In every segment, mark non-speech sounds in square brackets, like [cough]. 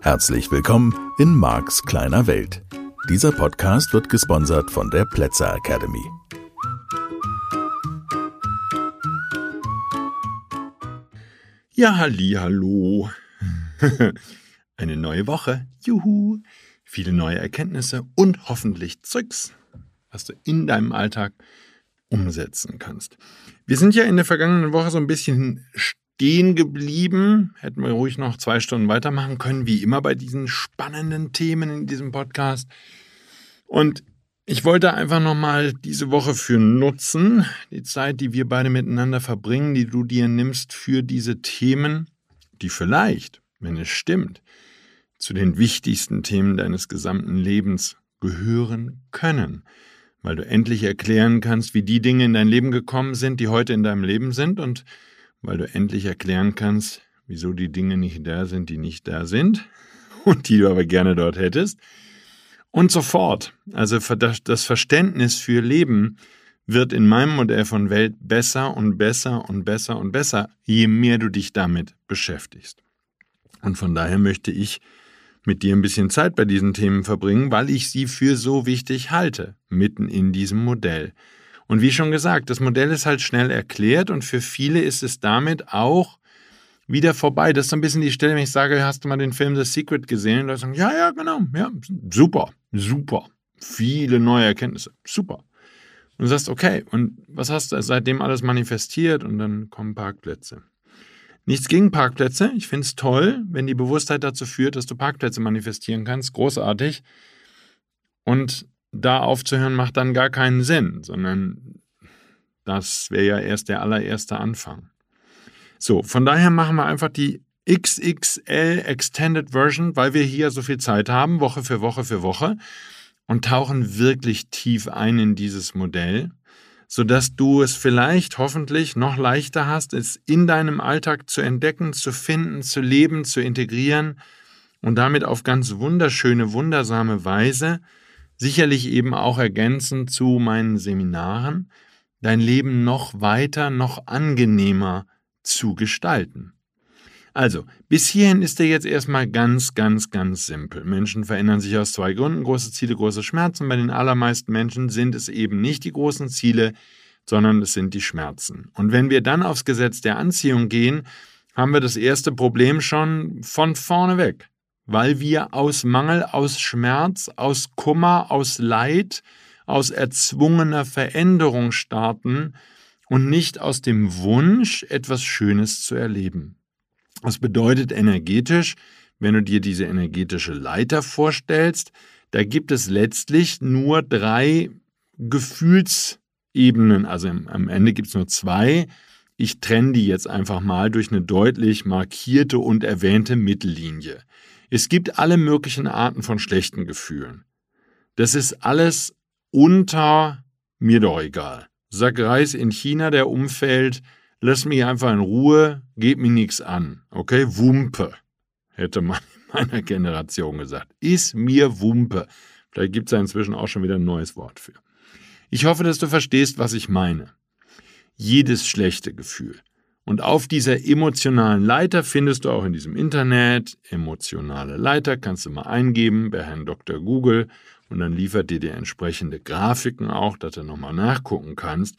Herzlich willkommen in Marks kleiner Welt. Dieser Podcast wird gesponsert von der Plätzer Academy. Ja, halli, hallo. [laughs] Eine neue Woche. Juhu. Viele neue Erkenntnisse und hoffentlich Zeugs, was du in deinem Alltag umsetzen kannst. Wir sind ja in der vergangenen Woche so ein bisschen stehen geblieben. Hätten wir ruhig noch zwei Stunden weitermachen können, wie immer bei diesen spannenden Themen in diesem Podcast. Und ich wollte einfach nochmal diese Woche für nutzen, die Zeit, die wir beide miteinander verbringen, die du dir nimmst für diese Themen, die vielleicht, wenn es stimmt, zu den wichtigsten Themen deines gesamten Lebens gehören können, weil du endlich erklären kannst, wie die Dinge in dein Leben gekommen sind, die heute in deinem Leben sind und weil du endlich erklären kannst, wieso die Dinge nicht da sind, die nicht da sind [laughs] und die du aber gerne dort hättest. Und so fort. Also das Verständnis für Leben wird in meinem Modell von Welt besser und besser und besser und besser, je mehr du dich damit beschäftigst. Und von daher möchte ich mit dir ein bisschen Zeit bei diesen Themen verbringen, weil ich sie für so wichtig halte, mitten in diesem Modell. Und wie schon gesagt, das Modell ist halt schnell erklärt und für viele ist es damit auch wieder vorbei. Das ist so ein bisschen die Stelle, wenn ich sage, hast du mal den Film The Secret gesehen? Und Leute sagen, ja, ja, genau, ja, super, super. Viele neue Erkenntnisse, super. Und du sagst, okay, und was hast du seitdem alles manifestiert? Und dann kommen Parkplätze. Nichts gegen Parkplätze. Ich finde es toll, wenn die Bewusstheit dazu führt, dass du Parkplätze manifestieren kannst. Großartig. Und da aufzuhören macht dann gar keinen Sinn, sondern das wäre ja erst der allererste Anfang. So, von daher machen wir einfach die XXL Extended Version, weil wir hier so viel Zeit haben, Woche für Woche für Woche, und tauchen wirklich tief ein in dieses Modell, sodass du es vielleicht hoffentlich noch leichter hast, es in deinem Alltag zu entdecken, zu finden, zu leben, zu integrieren und damit auf ganz wunderschöne, wundersame Weise sicherlich eben auch ergänzend zu meinen Seminaren, dein Leben noch weiter, noch angenehmer zu gestalten. Also, bis hierhin ist er jetzt erstmal ganz, ganz, ganz simpel. Menschen verändern sich aus zwei Gründen, große Ziele, große Schmerzen. Bei den allermeisten Menschen sind es eben nicht die großen Ziele, sondern es sind die Schmerzen. Und wenn wir dann aufs Gesetz der Anziehung gehen, haben wir das erste Problem schon von vorne weg weil wir aus Mangel, aus Schmerz, aus Kummer, aus Leid, aus erzwungener Veränderung starten und nicht aus dem Wunsch, etwas Schönes zu erleben. Das bedeutet energetisch, wenn du dir diese energetische Leiter vorstellst, da gibt es letztlich nur drei Gefühlsebenen, also am Ende gibt es nur zwei. Ich trenne die jetzt einfach mal durch eine deutlich markierte und erwähnte Mittellinie. Es gibt alle möglichen Arten von schlechten Gefühlen. Das ist alles unter mir doch egal. Sag Reis in China, der umfällt, lass mich einfach in Ruhe, geht mir nichts an. Okay, Wumpe, hätte man in [laughs] meiner Generation gesagt. Ist mir Wumpe. Vielleicht gibt es ja inzwischen auch schon wieder ein neues Wort für. Ich hoffe, dass du verstehst, was ich meine. Jedes schlechte Gefühl, und auf dieser emotionalen Leiter findest du auch in diesem Internet emotionale Leiter, kannst du mal eingeben bei Herrn Dr. Google und dann liefert dir die entsprechende Grafiken auch, dass du nochmal nachgucken kannst.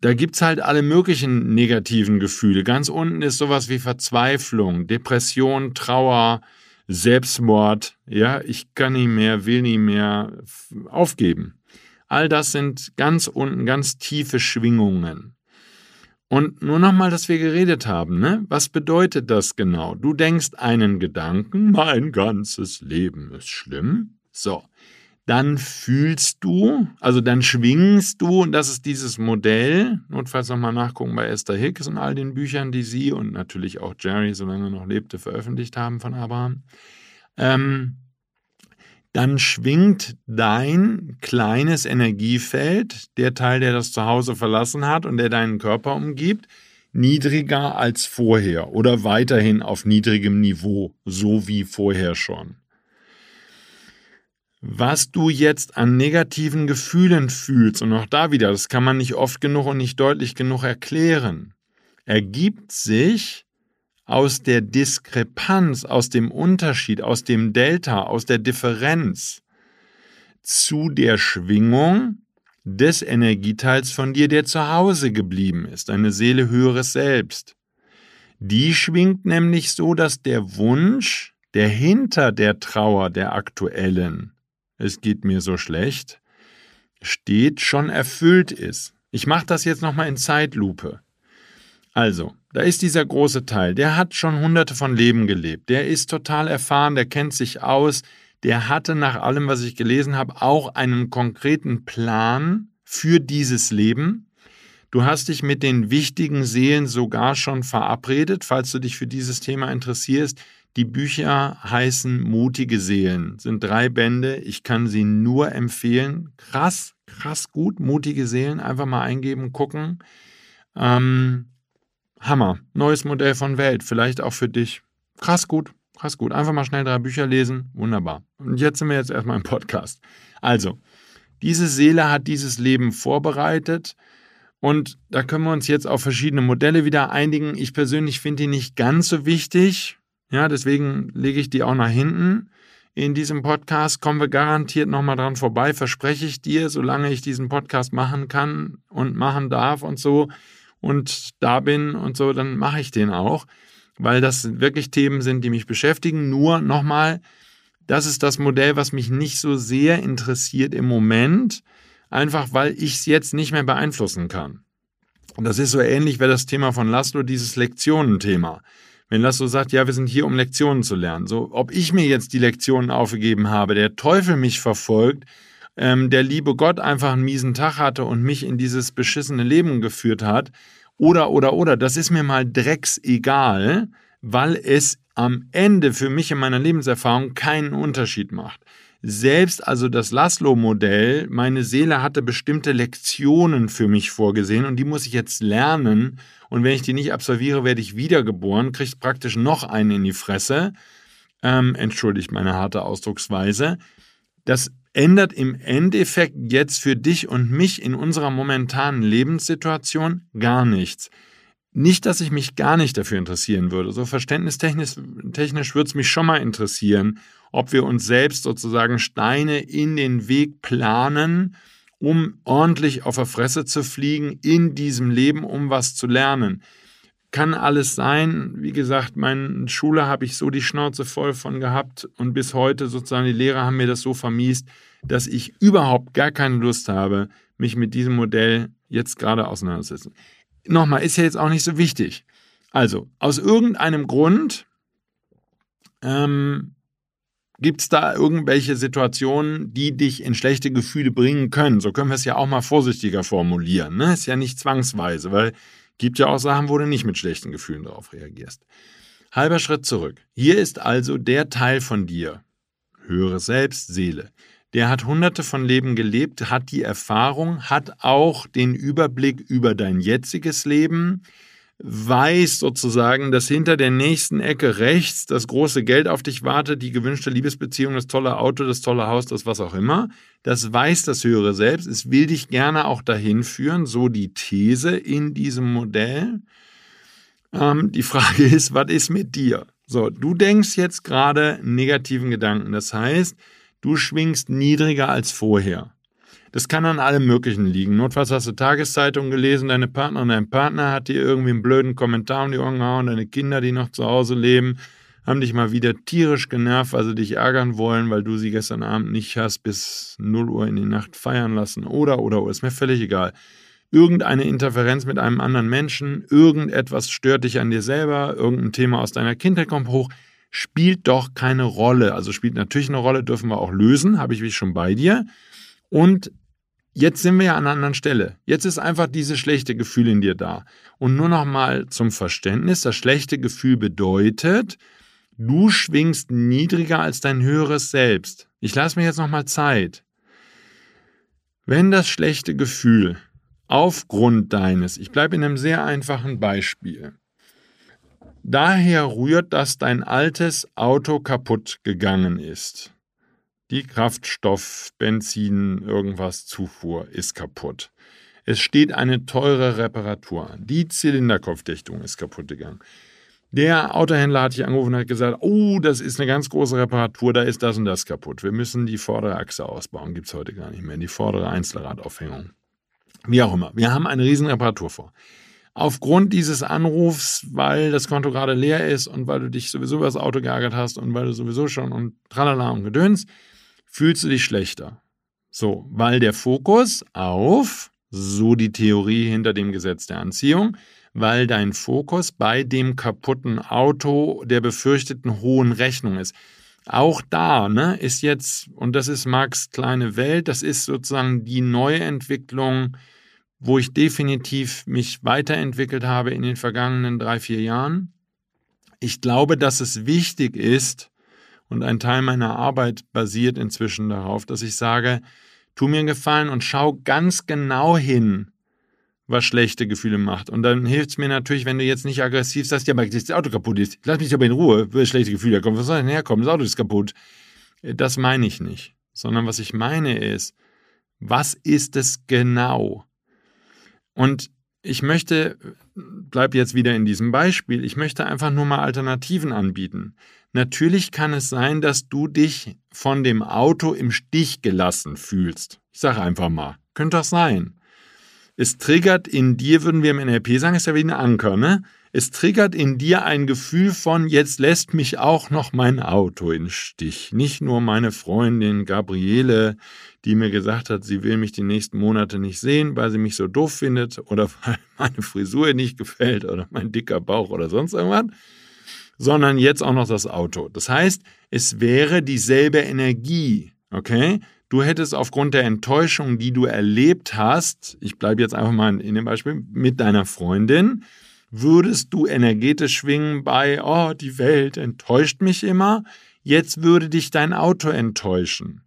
Da gibt's halt alle möglichen negativen Gefühle. Ganz unten ist sowas wie Verzweiflung, Depression, Trauer, Selbstmord. Ja, ich kann nicht mehr, will nicht mehr aufgeben. All das sind ganz unten ganz tiefe Schwingungen. Und nur nochmal, dass wir geredet haben, ne? Was bedeutet das genau? Du denkst einen Gedanken, mein ganzes Leben ist schlimm. So. Dann fühlst du, also dann schwingst du, und das ist dieses Modell, notfalls nochmal nachgucken bei Esther Hicks und all den Büchern, die sie und natürlich auch Jerry, solange er noch lebte, veröffentlicht haben von Abraham. Ähm, dann schwingt dein kleines Energiefeld, der Teil, der das Zuhause verlassen hat und der deinen Körper umgibt, niedriger als vorher oder weiterhin auf niedrigem Niveau, so wie vorher schon. Was du jetzt an negativen Gefühlen fühlst, und auch da wieder, das kann man nicht oft genug und nicht deutlich genug erklären, ergibt sich aus der Diskrepanz, aus dem Unterschied, aus dem Delta, aus der Differenz zu der Schwingung des Energieteils von dir, der zu Hause geblieben ist, eine Seele höheres Selbst. Die schwingt nämlich so, dass der Wunsch, der hinter der Trauer der aktuellen, es geht mir so schlecht, steht, schon erfüllt ist. Ich mache das jetzt nochmal in Zeitlupe. Also, da ist dieser große Teil, der hat schon hunderte von Leben gelebt, der ist total erfahren, der kennt sich aus, der hatte nach allem, was ich gelesen habe, auch einen konkreten Plan für dieses Leben. Du hast dich mit den wichtigen Seelen sogar schon verabredet, falls du dich für dieses Thema interessierst. Die Bücher heißen Mutige Seelen, sind drei Bände. Ich kann sie nur empfehlen. Krass, krass gut. Mutige Seelen, einfach mal eingeben, gucken. Ähm, Hammer. Neues Modell von Welt, vielleicht auch für dich. Krass gut, krass gut. Einfach mal schnell drei Bücher lesen. Wunderbar. Und jetzt sind wir jetzt erstmal im Podcast. Also, diese Seele hat dieses Leben vorbereitet. Und da können wir uns jetzt auf verschiedene Modelle wieder einigen. Ich persönlich finde die nicht ganz so wichtig. Ja, deswegen lege ich die auch nach hinten. In diesem Podcast kommen wir garantiert nochmal dran vorbei, verspreche ich dir, solange ich diesen Podcast machen kann und machen darf und so und da bin und so, dann mache ich den auch, weil das wirklich Themen sind, die mich beschäftigen. Nur nochmal, das ist das Modell, was mich nicht so sehr interessiert im Moment, einfach weil ich es jetzt nicht mehr beeinflussen kann. Und das ist so ähnlich wie das Thema von Laszlo, dieses Lektionenthema. Wenn Laszlo sagt, ja, wir sind hier, um Lektionen zu lernen. So, ob ich mir jetzt die Lektionen aufgegeben habe, der Teufel mich verfolgt, ähm, der liebe Gott einfach einen miesen Tag hatte und mich in dieses beschissene Leben geführt hat, oder, oder, oder, das ist mir mal drecksegal, weil es am Ende für mich in meiner Lebenserfahrung keinen Unterschied macht. Selbst also das Laszlo-Modell, meine Seele hatte bestimmte Lektionen für mich vorgesehen und die muss ich jetzt lernen und wenn ich die nicht absolviere, werde ich wiedergeboren, kriegt praktisch noch einen in die Fresse. Ähm, entschuldigt meine harte Ausdrucksweise. Das ändert im Endeffekt jetzt für dich und mich in unserer momentanen Lebenssituation gar nichts. Nicht, dass ich mich gar nicht dafür interessieren würde. So verständnistechnisch technisch würde es mich schon mal interessieren, ob wir uns selbst sozusagen Steine in den Weg planen, um ordentlich auf der Fresse zu fliegen in diesem Leben, um was zu lernen. Kann alles sein. Wie gesagt, meine Schule habe ich so die Schnauze voll von gehabt und bis heute sozusagen die Lehrer haben mir das so vermiest, dass ich überhaupt gar keine Lust habe, mich mit diesem Modell jetzt gerade auseinanderzusetzen. Nochmal, ist ja jetzt auch nicht so wichtig. Also, aus irgendeinem Grund ähm, Gibt es da irgendwelche Situationen, die dich in schlechte Gefühle bringen können? So können wir es ja auch mal vorsichtiger formulieren. Ne? Ist ja nicht zwangsweise, weil gibt ja auch Sachen, wo du nicht mit schlechten Gefühlen darauf reagierst. Halber Schritt zurück. Hier ist also der Teil von dir, höhere Selbst, Seele. Der hat hunderte von Leben gelebt, hat die Erfahrung, hat auch den Überblick über dein jetziges Leben, weiß sozusagen, dass hinter der nächsten Ecke rechts das große Geld auf dich wartet, die gewünschte Liebesbeziehung, das tolle Auto, das tolle Haus, das was auch immer. Das weiß das höhere Selbst. Es will dich gerne auch dahin führen, so die These in diesem Modell. Ähm, die Frage ist, was ist mit dir? So, du denkst jetzt gerade negativen Gedanken. Das heißt, du schwingst niedriger als vorher. Das kann an allem Möglichen liegen. Notfalls hast du Tageszeitung gelesen, deine Partnerin, dein Partner hat dir irgendwie einen blöden Kommentar um die Ohren gehauen, deine Kinder, die noch zu Hause leben, haben dich mal wieder tierisch genervt, weil sie dich ärgern wollen, weil du sie gestern Abend nicht hast bis 0 Uhr in die Nacht feiern lassen. Oder, oder, oder, ist mir völlig egal. Irgendeine Interferenz mit einem anderen Menschen, irgendetwas stört dich an dir selber, irgendein Thema aus deiner Kindheit kommt hoch, spielt doch keine Rolle. Also spielt natürlich eine Rolle, dürfen wir auch lösen, habe ich mich schon bei dir. Und Jetzt sind wir ja an einer anderen Stelle. Jetzt ist einfach dieses schlechte Gefühl in dir da. Und nur noch mal zum Verständnis, das schlechte Gefühl bedeutet, du schwingst niedriger als dein höheres Selbst. Ich lasse mir jetzt noch mal Zeit. Wenn das schlechte Gefühl aufgrund deines, ich bleibe in einem sehr einfachen Beispiel, daher rührt, dass dein altes Auto kaputt gegangen ist Die Kraftstoff, Benzin, irgendwas Zufuhr ist kaputt. Es steht eine teure Reparatur an. Die Zylinderkopfdichtung ist kaputt gegangen. Der Autohändler hat dich angerufen und hat gesagt, oh, das ist eine ganz große Reparatur, da ist das und das kaputt. Wir müssen die vordere Achse ausbauen, gibt es heute gar nicht mehr, die vordere Einzelradaufhängung. Wie auch immer, wir haben eine riesen Reparatur vor. Aufgrund dieses Anrufs, weil das Konto gerade leer ist und weil du dich sowieso über das Auto geärgert hast und weil du sowieso schon und tralala und gedöns, fühlst du dich schlechter. So, weil der Fokus auf, so die Theorie hinter dem Gesetz der Anziehung, weil dein Fokus bei dem kaputten Auto der befürchteten hohen Rechnung ist. Auch da ne, ist jetzt, und das ist Marx kleine Welt, das ist sozusagen die Neuentwicklung, wo ich definitiv mich weiterentwickelt habe in den vergangenen drei, vier Jahren. Ich glaube, dass es wichtig ist, und ein Teil meiner Arbeit basiert inzwischen darauf, dass ich sage, tu mir einen Gefallen und schau ganz genau hin, was schlechte Gefühle macht. Und dann hilft es mir natürlich, wenn du jetzt nicht aggressiv sagst, ja, aber das Auto kaputt ist. Lass mich aber in Ruhe, wenn schlechte Gefühle kommen. Was soll denn herkommen? Das Auto ist kaputt. Das meine ich nicht. Sondern was ich meine ist, was ist es genau? Und ich möchte, bleib jetzt wieder in diesem Beispiel, ich möchte einfach nur mal Alternativen anbieten. Natürlich kann es sein, dass du dich von dem Auto im Stich gelassen fühlst. Ich sage einfach mal, könnte das sein. Es triggert in dir, würden wir im NLP sagen, ist ja wie ein Anker, ne? Es triggert in dir ein Gefühl von, jetzt lässt mich auch noch mein Auto in Stich. Nicht nur meine Freundin Gabriele, die mir gesagt hat, sie will mich die nächsten Monate nicht sehen, weil sie mich so doof findet oder [laughs] weil meine Frisur ihr nicht gefällt oder mein dicker Bauch oder sonst irgendwas, sondern jetzt auch noch das Auto. Das heißt, es wäre dieselbe Energie, okay? Du hättest aufgrund der Enttäuschung, die du erlebt hast, ich bleibe jetzt einfach mal in dem Beispiel, mit deiner Freundin, würdest du energetisch schwingen bei, oh, die Welt enttäuscht mich immer, jetzt würde dich dein Auto enttäuschen.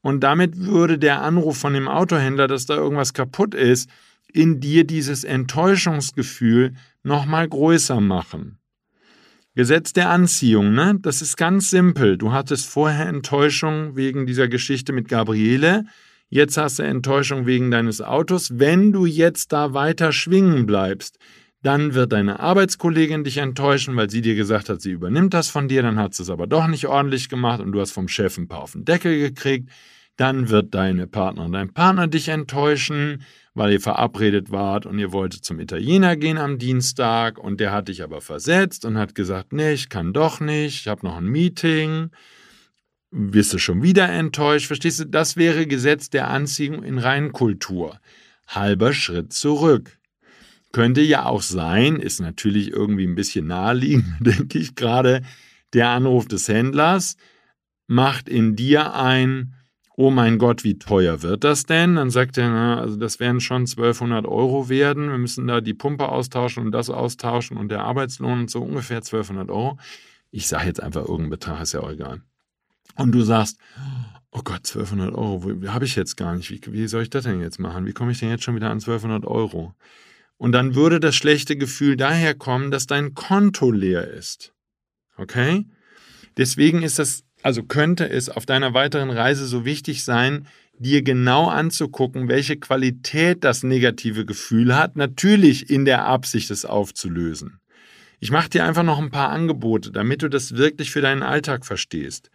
Und damit würde der Anruf von dem Autohändler, dass da irgendwas kaputt ist, in dir dieses Enttäuschungsgefühl nochmal größer machen. Gesetz der Anziehung, ne? Das ist ganz simpel. Du hattest vorher Enttäuschung wegen dieser Geschichte mit Gabriele. Jetzt hast du Enttäuschung wegen deines Autos. Wenn du jetzt da weiter schwingen bleibst, dann wird deine Arbeitskollegin dich enttäuschen, weil sie dir gesagt hat, sie übernimmt das von dir, dann hat sie es aber doch nicht ordentlich gemacht und du hast vom Chef ein paar auf den Deckel gekriegt. Dann wird deine Partnerin, dein Partner dich enttäuschen weil ihr verabredet wart und ihr wolltet zum Italiener gehen am Dienstag und der hat dich aber versetzt und hat gesagt, nee, ich kann doch nicht, ich habe noch ein Meeting. Wirst du schon wieder enttäuscht? Verstehst du? Das wäre Gesetz der Anziehung in Reinkultur. Halber Schritt zurück. Könnte ja auch sein, ist natürlich irgendwie ein bisschen naheliegend, [laughs] denke ich gerade, der Anruf des Händlers macht in dir ein, oh mein Gott, wie teuer wird das denn? Dann sagt er, na, also das werden schon 1200 Euro werden. Wir müssen da die Pumpe austauschen und das austauschen und der Arbeitslohn und so ungefähr 1200 Euro. Ich sage jetzt einfach irgendeinen Betrag, ist ja auch egal. Und du sagst, oh Gott, 1200 Euro, habe ich jetzt gar nicht. Wie, wie soll ich das denn jetzt machen? Wie komme ich denn jetzt schon wieder an 1200 Euro? Und dann würde das schlechte Gefühl daher kommen, dass dein Konto leer ist. Okay? Deswegen ist das also könnte es auf deiner weiteren Reise so wichtig sein, dir genau anzugucken, welche Qualität das negative Gefühl hat, natürlich in der Absicht, es aufzulösen. Ich mache dir einfach noch ein paar Angebote, damit du das wirklich für deinen Alltag verstehst.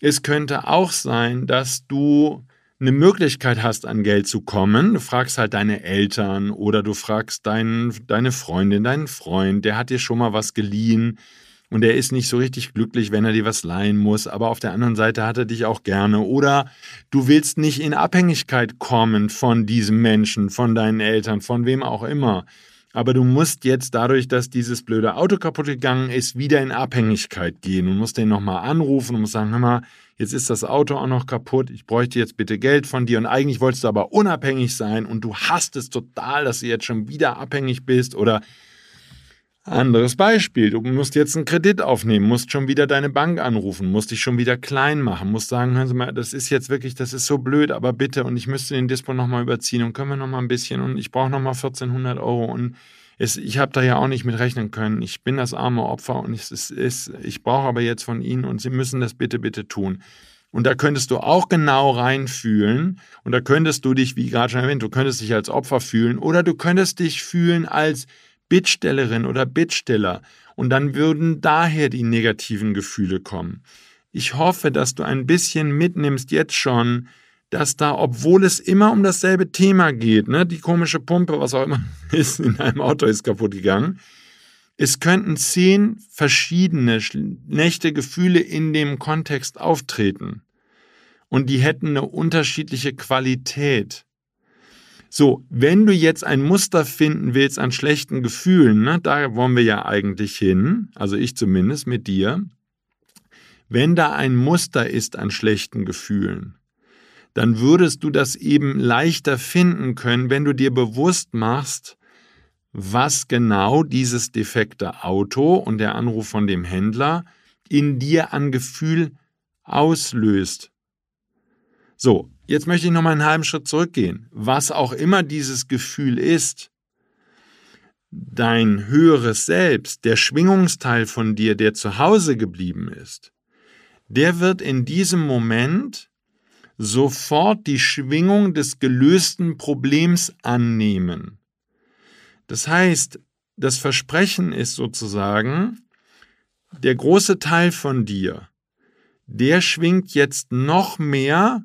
Es könnte auch sein, dass du eine Möglichkeit hast, an Geld zu kommen. Du fragst halt deine Eltern oder du fragst dein, deine Freundin, deinen Freund, der hat dir schon mal was geliehen und er ist nicht so richtig glücklich, wenn er dir was leihen muss, aber auf der anderen Seite hat er dich auch gerne. Oder du willst nicht in Abhängigkeit kommen von diesem Menschen, von deinen Eltern, von wem auch immer. Aber du musst jetzt dadurch, dass dieses blöde Auto kaputt gegangen ist, wieder in Abhängigkeit gehen und musst den nochmal anrufen und musst sagen, hör mal, jetzt ist das Auto auch noch kaputt, ich bräuchte jetzt bitte Geld von dir. Und eigentlich wolltest du aber unabhängig sein. Und du hast es total, dass du jetzt schon wieder abhängig bist. Oder anderes Beispiel, du musst jetzt einen Kredit aufnehmen, musst schon wieder deine Bank anrufen, musst dich schon wieder klein machen, musst sagen, hören Sie mal, das ist jetzt wirklich, das ist so blöd, aber bitte und ich müsste den Dispo nochmal überziehen und können wir nochmal ein bisschen. Und ich brauche nochmal 1400 Euro. Und es, ich habe da ja auch nicht mit rechnen können. Ich bin das arme Opfer und es ist, ich brauche aber jetzt von Ihnen und Sie müssen das bitte, bitte tun. Und da könntest du auch genau reinfühlen. Und da könntest du dich, wie gerade schon erwähnt, du könntest dich als Opfer fühlen oder du könntest dich fühlen als Bittstellerin oder Bittsteller. Und dann würden daher die negativen Gefühle kommen. Ich hoffe, dass du ein bisschen mitnimmst jetzt schon, dass da, obwohl es immer um dasselbe Thema geht, ne, die komische Pumpe, was auch immer [laughs] ist, in deinem Auto ist kaputt gegangen, es könnten zehn verschiedene schlechte Gefühle in dem Kontext auftreten. Und die hätten eine unterschiedliche Qualität. So, wenn du jetzt ein Muster finden willst an schlechten Gefühlen, ne, da wollen wir ja eigentlich hin, also ich zumindest mit dir, wenn da ein Muster ist an schlechten Gefühlen, dann würdest du das eben leichter finden können, wenn du dir bewusst machst, was genau dieses defekte Auto und der Anruf von dem Händler in dir an Gefühl auslöst. So, jetzt möchte ich noch mal einen halben Schritt zurückgehen. Was auch immer dieses Gefühl ist, dein höheres Selbst, der Schwingungsteil von dir, der zu Hause geblieben ist, der wird in diesem Moment sofort die Schwingung des gelösten Problems annehmen. Das heißt, das Versprechen ist sozusagen, der große Teil von dir, der schwingt jetzt noch mehr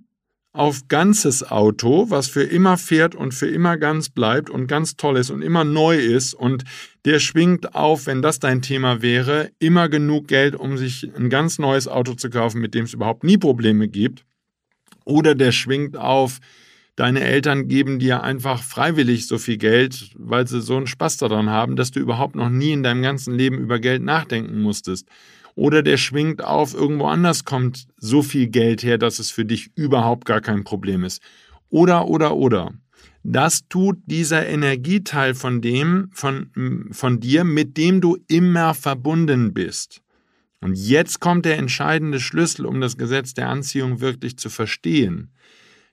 auf ganzes Auto, was für immer fährt und für immer ganz bleibt und ganz toll ist und immer neu ist und der schwingt auf, wenn das dein Thema wäre, immer genug Geld, um sich ein ganz neues Auto zu kaufen, mit dem es überhaupt nie Probleme gibt. Oder der schwingt auf, deine Eltern geben dir einfach freiwillig so viel Geld, weil sie so einen Spaß daran haben, dass du überhaupt noch nie in deinem ganzen Leben über Geld nachdenken musstest. Oder der schwingt auf, irgendwo anders kommt so viel Geld her, dass es für dich überhaupt gar kein Problem ist. Oder, oder, oder. Das tut dieser Energieteil von dem, von, von dir, mit dem du immer verbunden bist. Und jetzt kommt der entscheidende Schlüssel, um das Gesetz der Anziehung wirklich zu verstehen.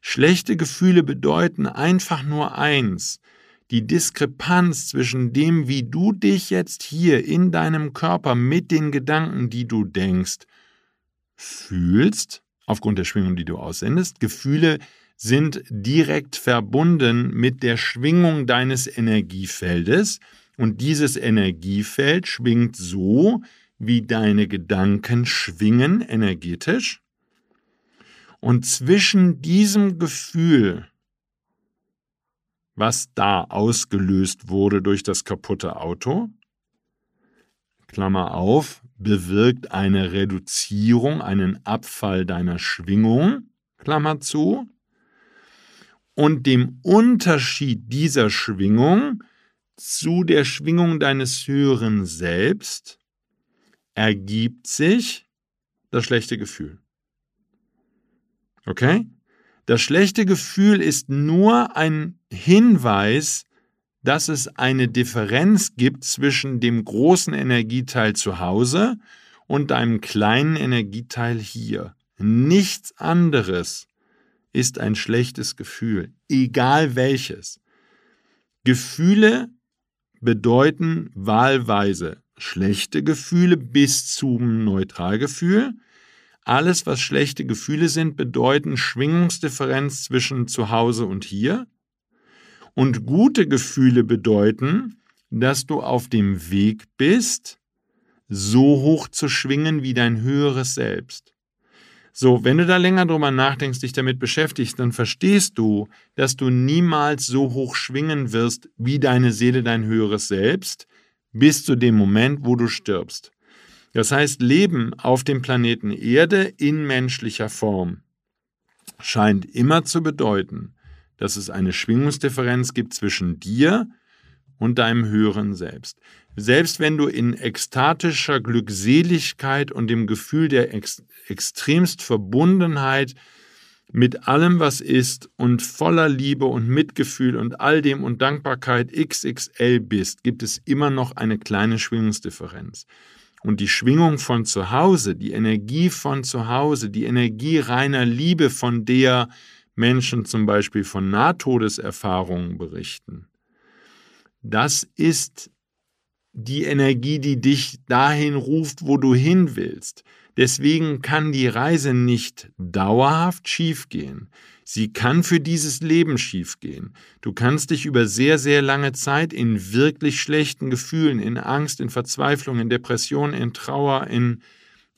Schlechte Gefühle bedeuten einfach nur eins, die Diskrepanz zwischen dem, wie du dich jetzt hier in deinem Körper mit den Gedanken, die du denkst, fühlst, aufgrund der Schwingung, die du aussendest. Gefühle sind direkt verbunden mit der Schwingung deines Energiefeldes und dieses Energiefeld schwingt so, wie deine Gedanken schwingen energetisch. Und zwischen diesem Gefühl, was da ausgelöst wurde durch das kaputte Auto, Klammer auf, bewirkt eine Reduzierung, einen Abfall deiner Schwingung, Klammer zu, und dem Unterschied dieser Schwingung zu der Schwingung deines höheren Selbst ergibt sich das schlechte Gefühl. Okay? Das schlechte Gefühl ist nur ein Hinweis, dass es eine Differenz gibt zwischen dem großen Energieteil zu Hause und deinem kleinen Energieteil hier. Nichts anderes ist ein schlechtes Gefühl, egal welches. Gefühle bedeuten wahlweise schlechte Gefühle bis zum Neutralgefühl alles, was schlechte Gefühle sind, bedeuten Schwingungsdifferenz zwischen zu Hause und hier. Und gute Gefühle bedeuten, dass du auf dem Weg bist, so hoch zu schwingen wie dein höheres Selbst. So, wenn du da länger drüber nachdenkst, dich damit beschäftigst, dann verstehst du, dass du niemals so hoch schwingen wirst wie deine Seele dein höheres Selbst, bis zu dem Moment, wo du stirbst. Das heißt, Leben auf dem Planeten Erde in menschlicher Form scheint immer zu bedeuten, dass es eine Schwingungsdifferenz gibt zwischen dir und deinem höheren Selbst. Selbst wenn du in ekstatischer Glückseligkeit und dem Gefühl der ex extremst Verbundenheit mit allem, was ist und voller Liebe und Mitgefühl und all dem und Dankbarkeit XXL bist, gibt es immer noch eine kleine Schwingungsdifferenz. Und die Schwingung von zu Hause, die Energie von zu Hause, die Energie reiner Liebe, von der Menschen zum Beispiel von Nahtodeserfahrungen berichten, das ist die Energie, die dich dahin ruft, wo du hin willst. Deswegen kann die Reise nicht dauerhaft schiefgehen. Sie kann für dieses Leben schiefgehen. Du kannst dich über sehr, sehr lange Zeit in wirklich schlechten Gefühlen, in Angst, in Verzweiflung, in Depression, in Trauer, in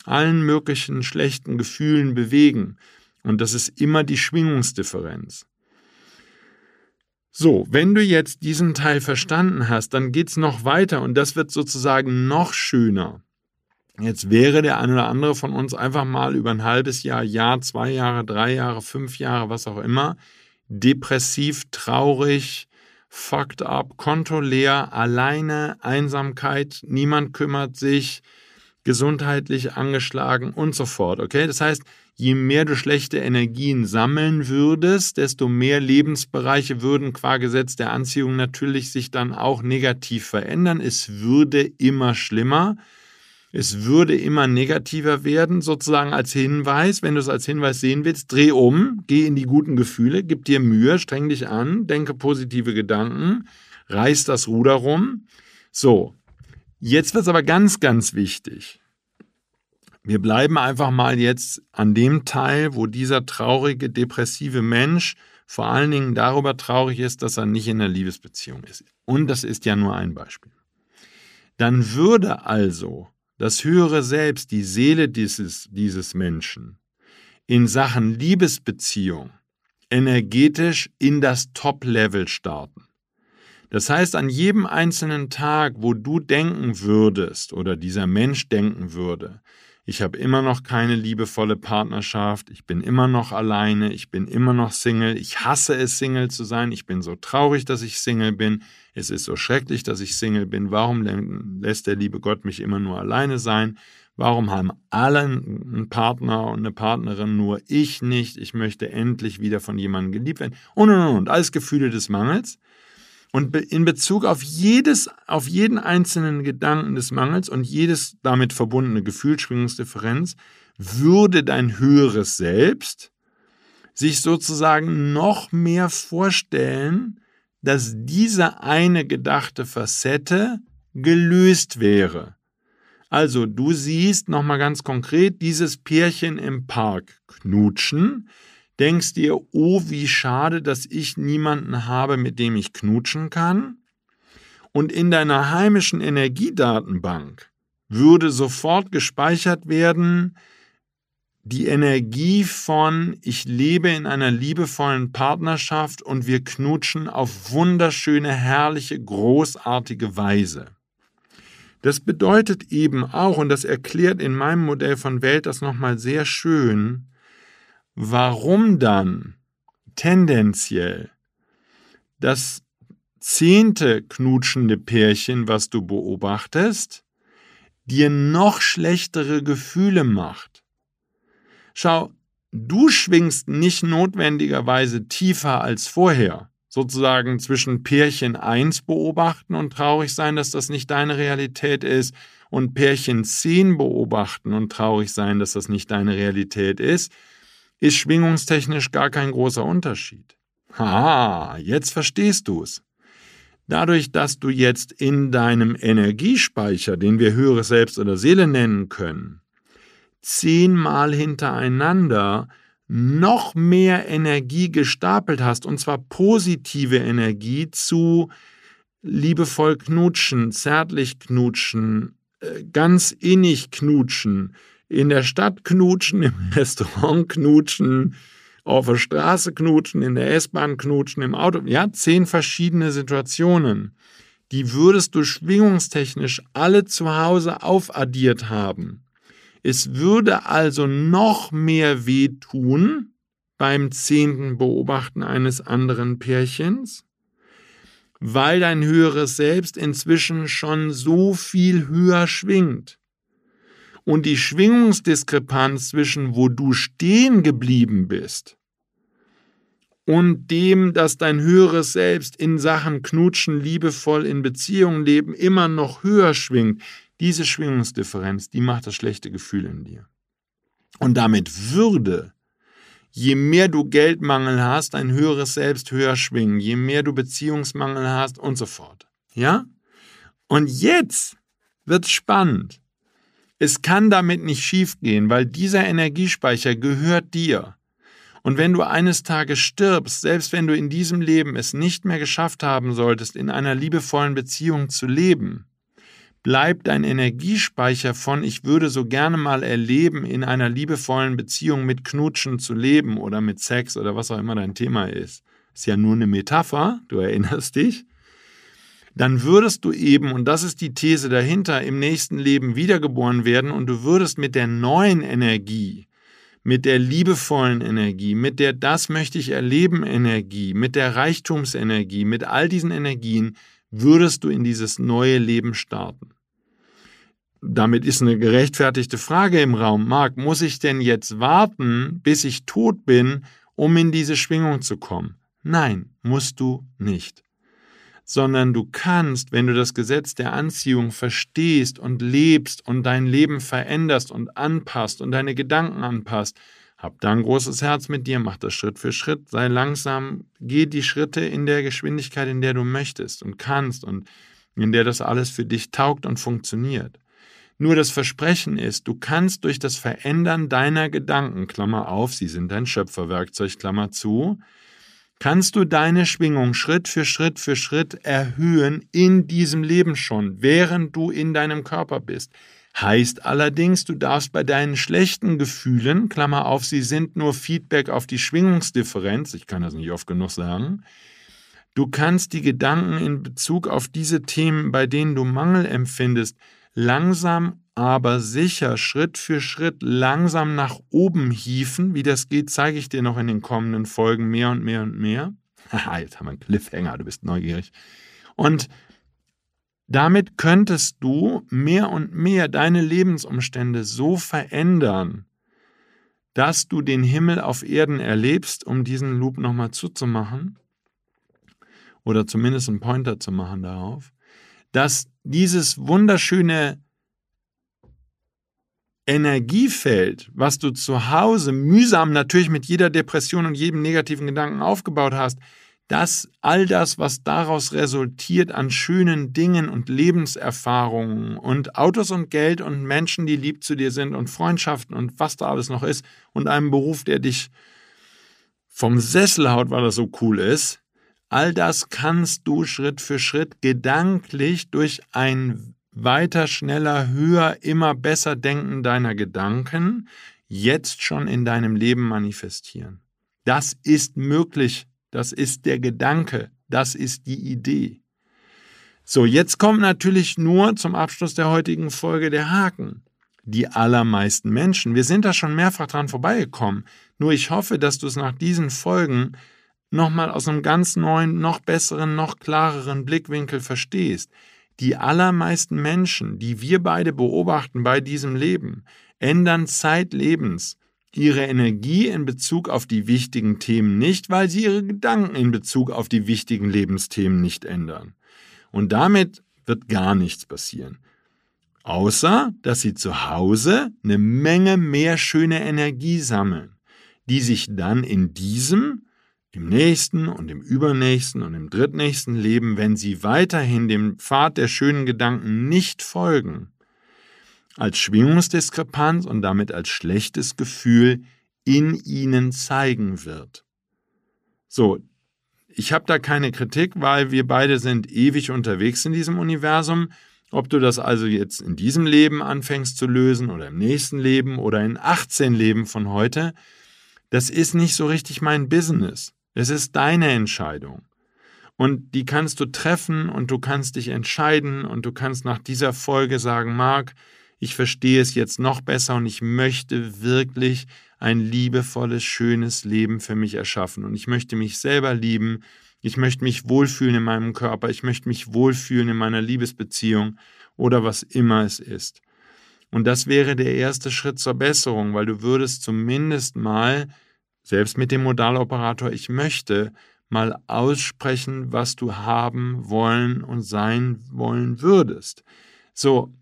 allen möglichen schlechten Gefühlen bewegen. Und das ist immer die Schwingungsdifferenz. So, wenn du jetzt diesen Teil verstanden hast, dann geht es noch weiter und das wird sozusagen noch schöner. Jetzt wäre der eine oder andere von uns einfach mal über ein halbes Jahr, Jahr, zwei Jahre, drei Jahre, fünf Jahre, was auch immer, depressiv, traurig, fucked up, Konto leer, alleine, Einsamkeit, niemand kümmert sich, gesundheitlich angeschlagen und so fort. Okay, das heißt, je mehr du schlechte Energien sammeln würdest, desto mehr Lebensbereiche würden qua Gesetz der Anziehung natürlich sich dann auch negativ verändern. Es würde immer schlimmer. Es würde immer negativer werden, sozusagen als Hinweis. Wenn du es als Hinweis sehen willst, dreh um, geh in die guten Gefühle, gib dir Mühe, streng dich an, denke positive Gedanken, reiß das Ruder rum. So, Jetzt wird es aber ganz, ganz wichtig. Wir bleiben einfach mal jetzt an dem Teil, wo dieser traurige, depressive Mensch vor allen Dingen darüber traurig ist, dass er nicht in einer Liebesbeziehung ist. Und das ist ja nur ein Beispiel. Dann würde also das höhere Selbst, die Seele dieses, dieses Menschen, in Sachen Liebesbeziehung energetisch in das Top-Level starten. Das heißt, an jedem einzelnen Tag, wo du denken würdest oder dieser Mensch denken würde, ich habe immer noch keine liebevolle Partnerschaft, ich bin immer noch alleine, ich bin immer noch Single, ich hasse es, Single zu sein, ich bin so traurig, dass ich Single bin, es ist so schrecklich, dass ich Single bin, warum lässt der liebe Gott mich immer nur alleine sein? Warum haben alle einen Partner und eine Partnerin, nur ich nicht? Ich möchte endlich wieder von jemandem geliebt werden. Und, und, und. Alles Gefühle des Mangels. Und in Bezug auf jedes, auf jeden einzelnen Gedanken des Mangels und jedes damit verbundene Gefühlsschwingungsdifferenz würde dein höheres Selbst sich sozusagen noch mehr vorstellen, dass diese eine gedachte Facette gelöst wäre. Also du siehst nochmal ganz konkret dieses Pärchen im Park knutschen, denkst dir, oh, wie schade, dass ich niemanden habe, mit dem ich knutschen kann. Und in deiner heimischen Energiedatenbank würde sofort gespeichert werden, die Energie von ich lebe in einer liebevollen Partnerschaft und wir knutschen auf wunderschöne, herrliche, großartige Weise. Das bedeutet eben auch, und das erklärt in meinem Modell von Welt das nochmal sehr schön, warum dann tendenziell das zehnte knutschende Pärchen, was du beobachtest, dir noch schlechtere Gefühle macht. Schau, du schwingst nicht notwendigerweise tiefer als vorher. Sozusagen zwischen Pärchen 1 beobachten und traurig sein, dass das nicht deine Realität ist, und Pärchen 10 beobachten und traurig sein, dass das nicht deine Realität ist, ist schwingungstechnisch gar kein großer Unterschied. Ha, jetzt verstehst du's. Dadurch, dass du jetzt in deinem Energiespeicher, den wir höheres Selbst oder Seele nennen können, zehnmal hintereinander noch mehr Energie gestapelt hast, und zwar positive Energie zu liebevoll knutschen, zärtlich knutschen, äh, ganz innig knutschen, in der Stadt knutschen, im [laughs] Restaurant knutschen, auf der Straße knutschen, in der S-Bahn knutschen, im Auto. Ja, zehn verschiedene Situationen. Die würdest du schwingungstechnisch alle zu Hause aufaddiert haben. Es würde also noch mehr wehtun beim zehnten Beobachten eines anderen Pärchens, weil dein höheres Selbst inzwischen schon so viel höher schwingt und die Schwingungsdiskrepanz zwischen wo du stehen geblieben bist und dem, dass dein höheres Selbst in Sachen Knutschen, liebevoll in Beziehungen leben, immer noch höher schwingt, diese Schwingungsdifferenz, die macht das schlechte Gefühl in dir. Und damit würde, je mehr du Geldmangel hast, dein höheres Selbst höher schwingen, je mehr du Beziehungsmangel hast und so fort. Ja? Und jetzt wird spannend. Es kann damit nicht schiefgehen, weil dieser Energiespeicher gehört dir. Und wenn du eines Tages stirbst, selbst wenn du in diesem Leben es nicht mehr geschafft haben solltest, in einer liebevollen Beziehung zu leben, bleibt dein Energiespeicher von ich würde so gerne mal erleben, in einer liebevollen Beziehung mit Knutschen zu leben oder mit Sex oder was auch immer dein Thema ist. Ist ja nur eine Metapher, du erinnerst dich. Dann würdest du eben, und das ist die These dahinter, im nächsten Leben wiedergeboren werden und du würdest mit der neuen Energie, mit der liebevollen Energie, mit der das möchte ich erleben Energie, mit der Reichtumsenergie, mit all diesen Energien würdest du in dieses neue Leben starten. Damit ist eine gerechtfertigte Frage im Raum. Marc, muss ich denn jetzt warten, bis ich tot bin, um in diese Schwingung zu kommen? Nein, musst du nicht. Sondern du kannst, wenn du das Gesetz der Anziehung verstehst und lebst und dein Leben veränderst und anpasst und deine Gedanken anpasst, hab da ein großes Herz mit dir, mach das Schritt für Schritt, sei langsam, geh die Schritte in der Geschwindigkeit, in der du möchtest und kannst und in der das alles für dich taugt und funktioniert. Nur das Versprechen ist, du kannst durch das Verändern deiner Gedanken, Klammer auf, sie sind dein Schöpferwerkzeug, Klammer zu, kannst du deine Schwingung Schritt für Schritt für Schritt erhöhen in diesem Leben schon, während du in deinem Körper bist. Heißt allerdings, du darfst bei deinen schlechten Gefühlen, Klammer auf, sie sind nur Feedback auf die Schwingungsdifferenz, ich kann das nicht oft genug sagen, du kannst die Gedanken in Bezug auf diese Themen, bei denen du Mangel empfindest, langsam aber sicher, Schritt für Schritt langsam nach oben hieven. Wie das geht, zeige ich dir noch in den kommenden Folgen mehr und mehr und mehr. [laughs] Haha, jetzt haben wir einen Cliffhanger, du bist neugierig. Und damit könntest du mehr und mehr deine Lebensumstände so verändern, dass du den Himmel auf Erden erlebst, um diesen Loop nochmal zuzumachen, oder zumindest einen Pointer zu machen darauf, dass dieses wunderschöne Energiefeld, was du zu Hause mühsam natürlich mit jeder Depression und jedem negativen Gedanken aufgebaut hast, dass all das, was daraus resultiert an schönen Dingen und Lebenserfahrungen und Autos und Geld und Menschen, die lieb zu dir sind und Freundschaften und was da alles noch ist und einem Beruf, der dich vom Sessel haut, weil er so cool ist, all das kannst du Schritt für Schritt gedanklich durch ein weiter, schneller, höher, immer besser Denken deiner Gedanken jetzt schon in deinem Leben manifestieren. Das ist möglich das ist der Gedanke, das ist die Idee. So, jetzt kommt natürlich nur zum Abschluss der heutigen Folge der Haken. Die allermeisten Menschen, wir sind da schon mehrfach dran vorbeigekommen, nur ich hoffe, dass du es nach diesen Folgen nochmal aus einem ganz neuen, noch besseren, noch klareren Blickwinkel verstehst. Die allermeisten Menschen, die wir beide beobachten bei diesem Leben, ändern zeitlebens ihre Energie in Bezug auf die wichtigen Themen nicht, weil sie ihre Gedanken in Bezug auf die wichtigen Lebensthemen nicht ändern. Und damit wird gar nichts passieren. Außer, dass sie zu Hause eine Menge mehr schöne Energie sammeln, die sich dann in diesem, im nächsten und im übernächsten und im drittnächsten Leben, wenn sie weiterhin dem Pfad der schönen Gedanken nicht folgen, als Schwingungsdiskrepanz und damit als schlechtes Gefühl in ihnen zeigen wird. So, ich habe da keine Kritik, weil wir beide sind ewig unterwegs in diesem Universum. Ob du das also jetzt in diesem Leben anfängst zu lösen oder im nächsten Leben oder in 18 Leben von heute, das ist nicht so richtig mein Business. Es ist deine Entscheidung. Und die kannst du treffen und du kannst dich entscheiden und du kannst nach dieser Folge sagen, Marc, ich verstehe es jetzt noch besser und ich möchte wirklich ein liebevolles, schönes Leben für mich erschaffen. Und ich möchte mich selber lieben, ich möchte mich wohlfühlen in meinem Körper, ich möchte mich wohlfühlen in meiner Liebesbeziehung oder was immer es ist. Und das wäre der erste Schritt zur Besserung, weil du würdest zumindest mal, selbst mit dem Modaloperator Ich möchte, mal aussprechen, was du haben wollen und sein wollen würdest. So,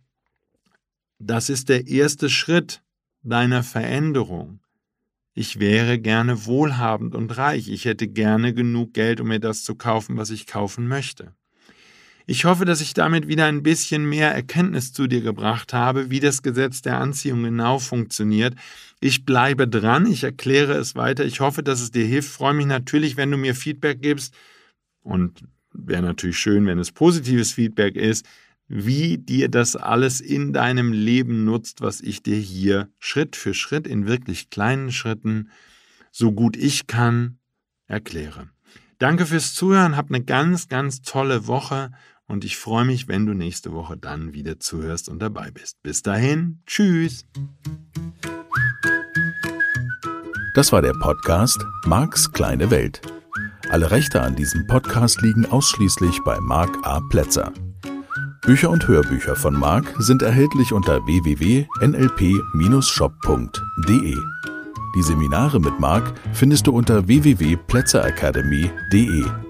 das ist der erste Schritt deiner Veränderung. Ich wäre gerne wohlhabend und reich. Ich hätte gerne genug Geld, um mir das zu kaufen, was ich kaufen möchte. Ich hoffe, dass ich damit wieder ein bisschen mehr Erkenntnis zu dir gebracht habe, wie das Gesetz der Anziehung genau funktioniert. Ich bleibe dran, ich erkläre es weiter. Ich hoffe, dass es dir hilft. freue mich natürlich, wenn du mir Feedback gibst. Und wäre natürlich schön, wenn es positives Feedback ist, wie dir das alles in deinem Leben nutzt, was ich dir hier Schritt für Schritt in wirklich kleinen Schritten, so gut ich kann, erkläre. Danke fürs Zuhören, hab eine ganz, ganz tolle Woche und ich freue mich, wenn du nächste Woche dann wieder zuhörst und dabei bist. Bis dahin, tschüss. Das war der Podcast Marks kleine Welt. Alle Rechte an diesem Podcast liegen ausschließlich bei Mark A. Plätzer. Bücher und Hörbücher von Mark sind erhältlich unter www.nlp-shop.de. Die Seminare mit Mark findest du unter www.plätzeracademy.de.